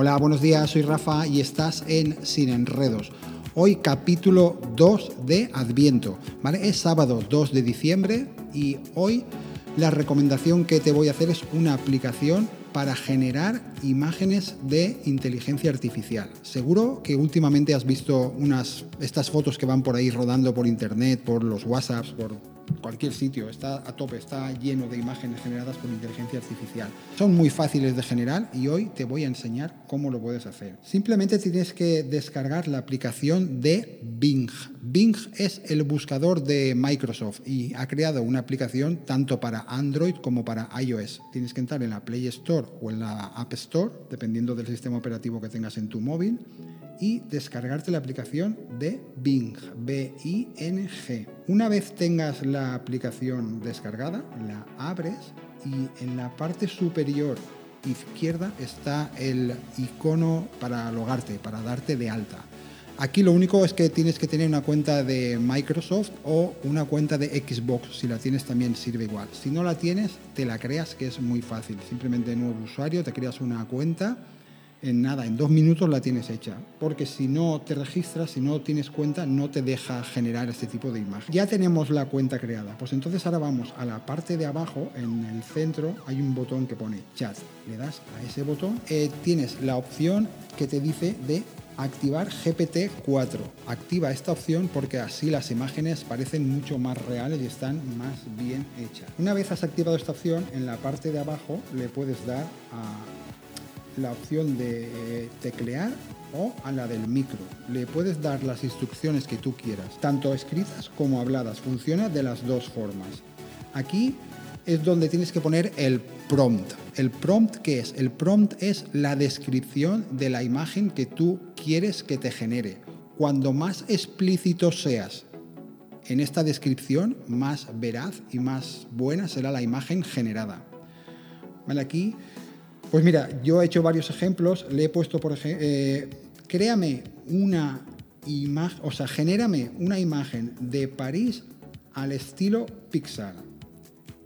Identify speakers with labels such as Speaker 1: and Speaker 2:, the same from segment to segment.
Speaker 1: Hola, buenos días, soy Rafa y estás en Sin Enredos. Hoy capítulo 2 de Adviento, ¿vale? Es sábado 2 de diciembre y hoy la recomendación que te voy a hacer es una aplicación para generar imágenes de inteligencia artificial. Seguro que últimamente has visto unas estas fotos que van por ahí rodando por internet, por los WhatsApps, por cualquier sitio, está a tope, está lleno de imágenes generadas por inteligencia artificial. Son muy fáciles de generar y hoy te voy a enseñar cómo lo puedes hacer. Simplemente tienes que descargar la aplicación de Bing. Bing es el buscador de Microsoft y ha creado una aplicación tanto para Android como para iOS. Tienes que entrar en la Play Store o en la App Store, dependiendo del sistema operativo que tengas en tu móvil, y descargarte la aplicación de Bing, B-I-N-G. Una vez tengas la aplicación descargada, la abres y en la parte superior izquierda está el icono para logarte, para darte de alta. Aquí lo único es que tienes que tener una cuenta de Microsoft o una cuenta de Xbox. Si la tienes también sirve igual. Si no la tienes, te la creas que es muy fácil. Simplemente nuevo usuario, te creas una cuenta en nada, en dos minutos la tienes hecha. Porque si no te registras, si no tienes cuenta, no te deja generar este tipo de imagen. Ya tenemos la cuenta creada. Pues entonces ahora vamos a la parte de abajo, en el centro, hay un botón que pone chat. Le das a ese botón, eh, tienes la opción que te dice de activar GPT-4. Activa esta opción porque así las imágenes parecen mucho más reales y están más bien hechas. Una vez has activado esta opción, en la parte de abajo le puedes dar a la opción de eh, teclear o a la del micro. Le puedes dar las instrucciones que tú quieras, tanto escritas como habladas. Funciona de las dos formas. Aquí es donde tienes que poner el prompt. ¿El prompt qué es? El prompt es la descripción de la imagen que tú quieres que te genere. Cuando más explícito seas en esta descripción, más veraz y más buena será la imagen generada. Vale, aquí pues mira, yo he hecho varios ejemplos, le he puesto, por ejemplo, eh, créame una imagen, o sea, genérame una imagen de París al estilo Pixar.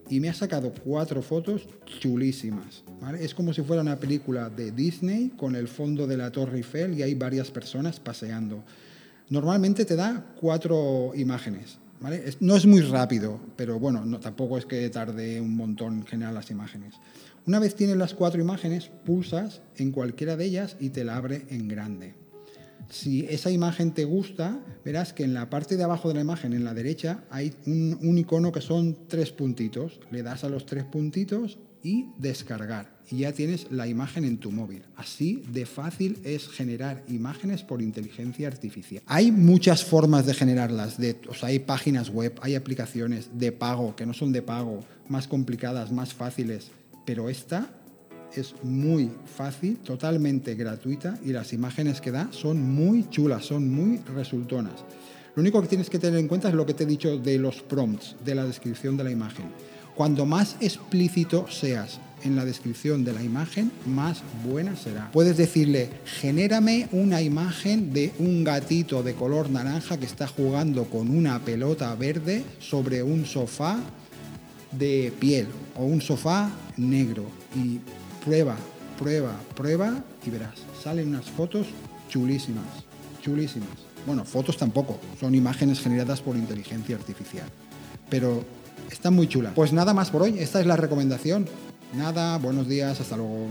Speaker 1: Y me ha sacado cuatro fotos chulísimas. Es como si fuera una película de Disney con el fondo de la Torre Eiffel y hay varias personas paseando. Normalmente te da cuatro imágenes. No es muy rápido, pero bueno, no, tampoco es que tarde un montón en generar las imágenes. Una vez tienes las cuatro imágenes, pulsas en cualquiera de ellas y te la abre en grande. Si esa imagen te gusta, verás que en la parte de abajo de la imagen, en la derecha, hay un, icono que son tres puntitos. Le das a los tres puntitos y descargar. Y ya tienes la imagen en tu móvil. Así de fácil es generar imágenes por inteligencia artificial. Hay muchas formas de generarlas. Hay páginas web, hay aplicaciones de pago que no son de pago, más complicadas, más fáciles pero esta es muy fácil, totalmente gratuita y las imágenes que da son muy chulas, son muy resultonas. Lo único que tienes que tener en cuenta es lo que te he dicho de los prompts, de la descripción de la imagen. Cuando más explícito seas en la descripción de la imagen, más buena será. Puedes decirle, genérame una imagen de un gatito de color naranja que está jugando con una pelota verde sobre un sofá de piel o un sofá negro y prueba, prueba, prueba y verás, salen unas fotos chulísimas, chulísimas. Bueno, fotos tampoco, son imágenes generadas por inteligencia artificial, pero están muy chulas. Pues nada más por hoy, esta es la recomendación. Nada, buenos días, hasta luego.